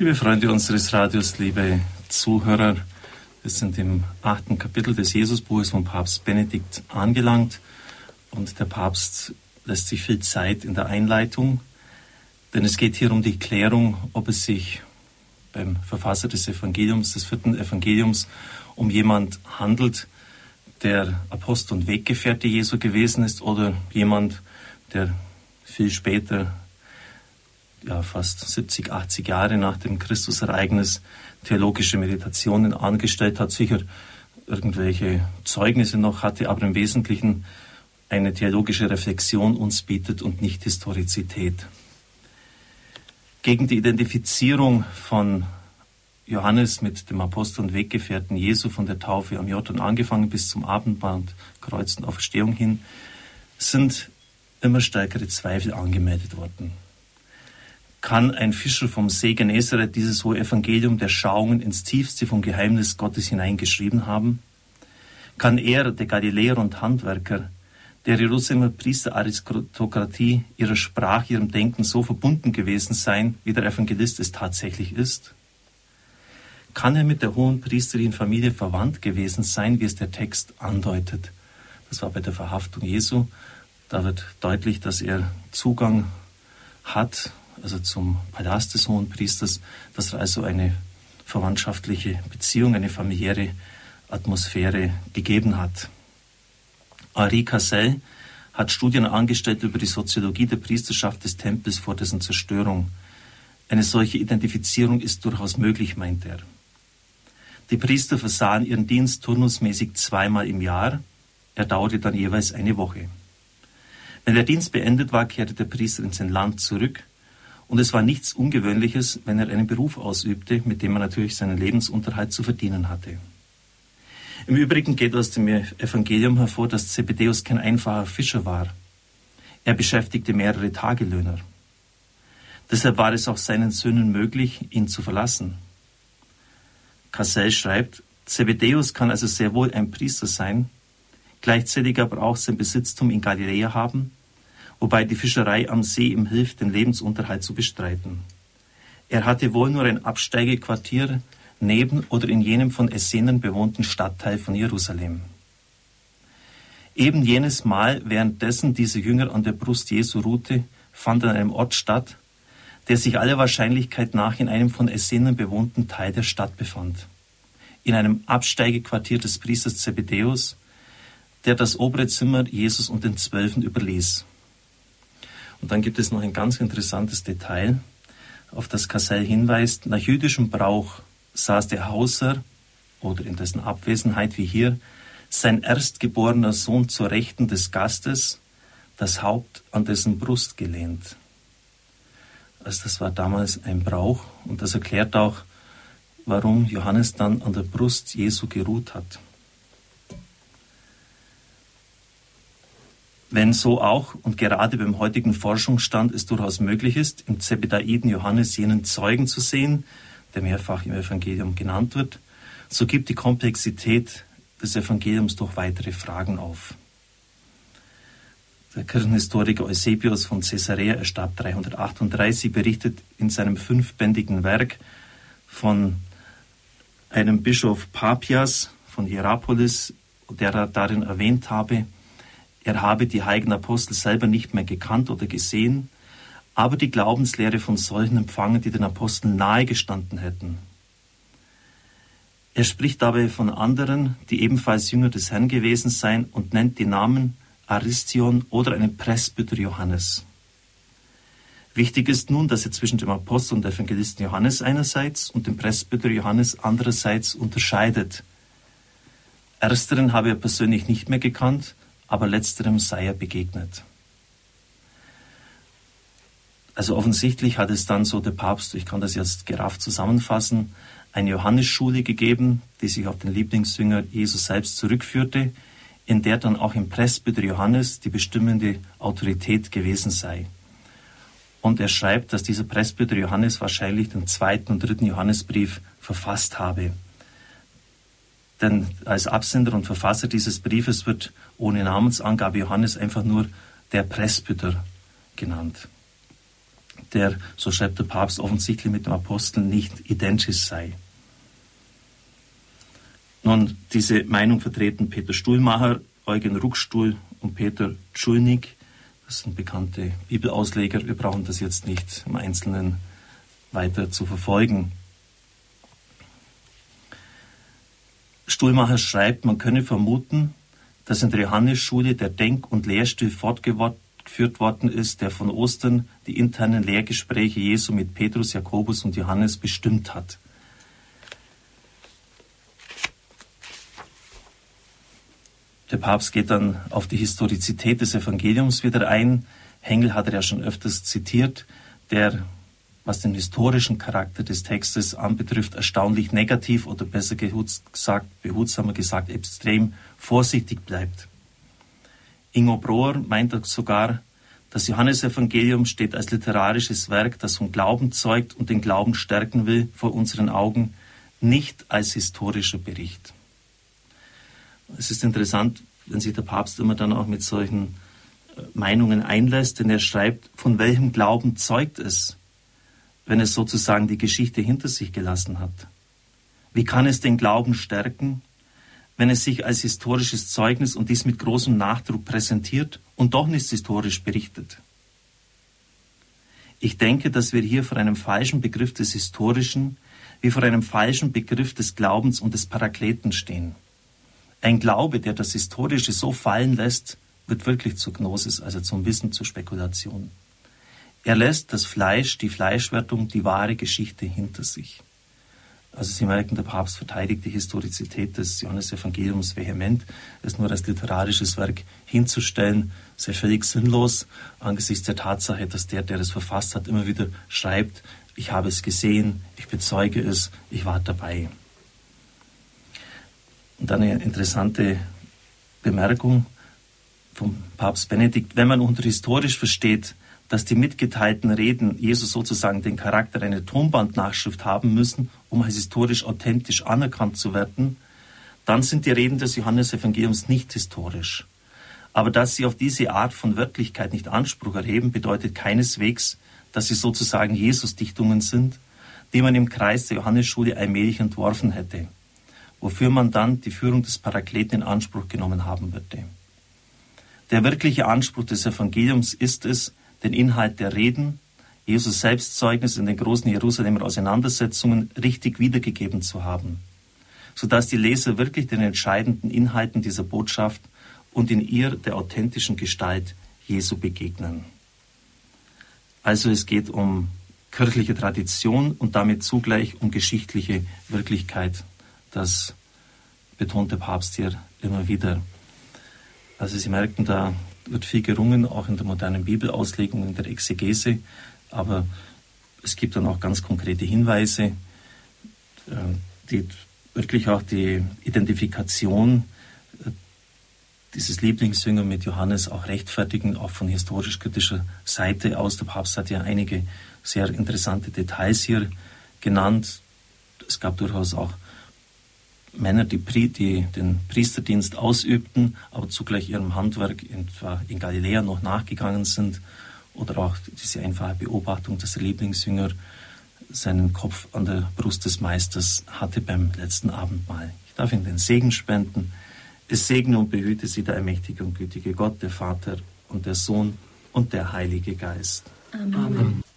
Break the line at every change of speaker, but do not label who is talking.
Liebe Freunde unseres Radios, liebe Zuhörer, wir sind im achten Kapitel des Jesusbuches von Papst Benedikt angelangt und der Papst lässt sich viel Zeit in der Einleitung, denn es geht hier um die Klärung, ob es sich beim Verfasser des Evangeliums, des vierten Evangeliums, um jemand handelt, der Apostel und Weggefährte Jesu gewesen ist oder jemand, der viel später, ja fast 70, 80 Jahre nach dem Christusereignis, theologische Meditationen angestellt hat, sicher irgendwelche Zeugnisse noch hatte, aber im Wesentlichen eine theologische Reflexion uns bietet und nicht Historizität. Gegen die Identifizierung von Johannes mit dem Apostel und Weggefährten Jesu von der Taufe am Jordan angefangen bis zum Abendband, Kreuz und Auferstehung hin, sind immer stärkere Zweifel angemeldet worden. Kann ein Fischer vom See Genezareth dieses hohe Evangelium der Schauungen ins tiefste vom Geheimnis Gottes hineingeschrieben haben? Kann er, der Galiläer und Handwerker, der Jerusalemer Priesteraristokratie, ihrer Sprache, ihrem Denken so verbunden gewesen sein, wie der Evangelist es tatsächlich ist? kann er mit der hohen priesterlichen Familie verwandt gewesen sein, wie es der Text andeutet. Das war bei der Verhaftung Jesu. Da wird deutlich, dass er Zugang hat, also zum Palast des hohen Priesters, dass also eine verwandtschaftliche Beziehung, eine familiäre Atmosphäre gegeben hat. Henri Cassel hat Studien angestellt über die Soziologie der Priesterschaft des Tempels vor dessen Zerstörung. Eine solche Identifizierung ist durchaus möglich, meint er. Die Priester versahen ihren Dienst turnusmäßig zweimal im Jahr. Er dauerte dann jeweils eine Woche. Wenn der Dienst beendet war, kehrte der Priester in sein Land zurück. Und es war nichts Ungewöhnliches, wenn er einen Beruf ausübte, mit dem er natürlich seinen Lebensunterhalt zu verdienen hatte. Im Übrigen geht aus dem Evangelium hervor, dass Zebedeus kein einfacher Fischer war. Er beschäftigte mehrere Tagelöhner. Deshalb war es auch seinen Söhnen möglich, ihn zu verlassen. Cassell schreibt, Zebedeus kann also sehr wohl ein Priester sein, gleichzeitig aber auch sein Besitztum in Galiläa haben, wobei die Fischerei am See ihm hilft, den Lebensunterhalt zu bestreiten. Er hatte wohl nur ein Absteigequartier neben oder in jenem von Essenen bewohnten Stadtteil von Jerusalem. Eben jenes Mal, währenddessen diese Jünger an der Brust Jesu ruhte, fand an einem Ort statt, der sich aller Wahrscheinlichkeit nach in einem von Essenen bewohnten Teil der Stadt befand. In einem Absteigequartier des Priesters Zebedeus, der das obere Zimmer Jesus und den Zwölfen überließ. Und dann gibt es noch ein ganz interessantes Detail, auf das Kassel hinweist. Nach jüdischem Brauch saß der Hauser, oder in dessen Abwesenheit wie hier, sein erstgeborener Sohn zur Rechten des Gastes, das Haupt an dessen Brust gelehnt. Also das war damals ein Brauch und das erklärt auch, warum Johannes dann an der Brust Jesu geruht hat. Wenn so auch und gerade beim heutigen Forschungsstand es durchaus möglich ist, im Zebedaiden Johannes jenen Zeugen zu sehen, der mehrfach im Evangelium genannt wird, so gibt die Komplexität des Evangeliums doch weitere Fragen auf. Der Kirchenhistoriker Eusebius von Caesarea, er starb 338, berichtet in seinem fünfbändigen Werk von einem Bischof Papias von Hierapolis, der darin erwähnt habe, er habe die heiligen Apostel selber nicht mehr gekannt oder gesehen, aber die Glaubenslehre von solchen empfangen, die den Aposteln nahe gestanden hätten. Er spricht dabei von anderen, die ebenfalls Jünger des Herrn gewesen seien und nennt die Namen Aristion oder einem Presbyter Johannes. Wichtig ist nun, dass er zwischen dem Apostel und Evangelisten Johannes einerseits und dem Presbyter Johannes andererseits unterscheidet. Ersteren habe er persönlich nicht mehr gekannt, aber letzterem sei er begegnet. Also offensichtlich hat es dann so der Papst, ich kann das jetzt gerafft zusammenfassen, eine Johannesschule gegeben, die sich auf den Lieblingsjünger Jesus selbst zurückführte, in der dann auch im Presbyter Johannes die bestimmende Autorität gewesen sei. Und er schreibt, dass dieser Presbyter Johannes wahrscheinlich den zweiten und dritten Johannesbrief verfasst habe. Denn als Absender und Verfasser dieses Briefes wird ohne Namensangabe Johannes einfach nur der Presbyter genannt. der, so schreibt der Papst, offensichtlich mit dem Apostel nicht identisch sei. Nun, diese Meinung vertreten Peter Stuhlmacher, Eugen Ruckstuhl und Peter Schulnig. Das sind bekannte Bibelausleger. Wir brauchen das jetzt nicht im Einzelnen weiter zu verfolgen. Stuhlmacher schreibt, man könne vermuten, dass in der Johannesschule der Denk- und Lehrstil fortgeführt worden ist, der von Ostern die internen Lehrgespräche Jesu mit Petrus, Jakobus und Johannes bestimmt hat. Der Papst geht dann auf die Historizität des Evangeliums wieder ein. Hengel hat er ja schon öfters zitiert, der, was den historischen Charakter des Textes anbetrifft, erstaunlich negativ oder besser gesagt, behutsamer gesagt, extrem vorsichtig bleibt. Ingo Brohr meint sogar, das Johannesevangelium steht als literarisches Werk, das vom Glauben zeugt und den Glauben stärken will, vor unseren Augen, nicht als historischer Bericht. Es ist interessant, wenn sich der Papst immer dann auch mit solchen äh, Meinungen einlässt, denn er schreibt, von welchem Glauben zeugt es, wenn es sozusagen die Geschichte hinter sich gelassen hat? Wie kann es den Glauben stärken, wenn es sich als historisches Zeugnis und dies mit großem Nachdruck präsentiert und doch nicht historisch berichtet? Ich denke, dass wir hier vor einem falschen Begriff des Historischen wie vor einem falschen Begriff des Glaubens und des Parakleten stehen. Ein Glaube, der das Historische so fallen lässt, wird wirklich zur Gnosis, also zum Wissen, zur Spekulation. Er lässt das Fleisch, die Fleischwertung, die wahre Geschichte hinter sich. Also Sie merken, der Papst verteidigt die Historizität des Johannesevangeliums vehement. Es nur als literarisches Werk hinzustellen, sei völlig sinnlos angesichts der Tatsache, dass der, der es verfasst hat, immer wieder schreibt, ich habe es gesehen, ich bezeuge es, ich war dabei. Und eine interessante Bemerkung vom Papst Benedikt, wenn man unter historisch versteht, dass die mitgeteilten Reden Jesus sozusagen den Charakter einer Tonbandnachschrift haben müssen, um als historisch authentisch anerkannt zu werden, dann sind die Reden des Johannesevangeliums nicht historisch. Aber dass sie auf diese Art von Wörtlichkeit nicht Anspruch erheben, bedeutet keineswegs, dass sie sozusagen Jesus-Dichtungen sind, die man im Kreis der Johannesschule allmählich entworfen hätte wofür man dann die Führung des Parakleten in Anspruch genommen haben würde. Der wirkliche Anspruch des Evangeliums ist es, den Inhalt der Reden, Jesus Selbstzeugnis in den großen Jerusalemer Auseinandersetzungen richtig wiedergegeben zu haben, sodass die Leser wirklich den entscheidenden Inhalten dieser Botschaft und in ihr der authentischen Gestalt Jesu begegnen. Also es geht um kirchliche Tradition und damit zugleich um geschichtliche Wirklichkeit das betont der Papst hier immer wieder. Also Sie merken, da wird viel gerungen, auch in der modernen Bibelauslegung, in der Exegese, aber es gibt dann auch ganz konkrete Hinweise, äh, die wirklich auch die Identifikation äh, dieses Lieblingsjünger mit Johannes auch rechtfertigen, auch von historisch-kritischer Seite aus. Der Papst hat ja einige sehr interessante Details hier genannt. Es gab durchaus auch Männer, die, die, den Priesterdienst ausübten, aber zugleich ihrem Handwerk in, in Galiläa noch nachgegangen sind. Oder auch diese einfache Beobachtung, dass der Lieblingsjünger seinen Kopf an der Brust des Meisters hatte beim letzten Abendmahl. Ich darf Ihnen den Segen spenden. Es segne und behüte Sie der allmächtige und gütige Gott, der Vater und der Sohn und der Heilige Geist. Amen. Amen.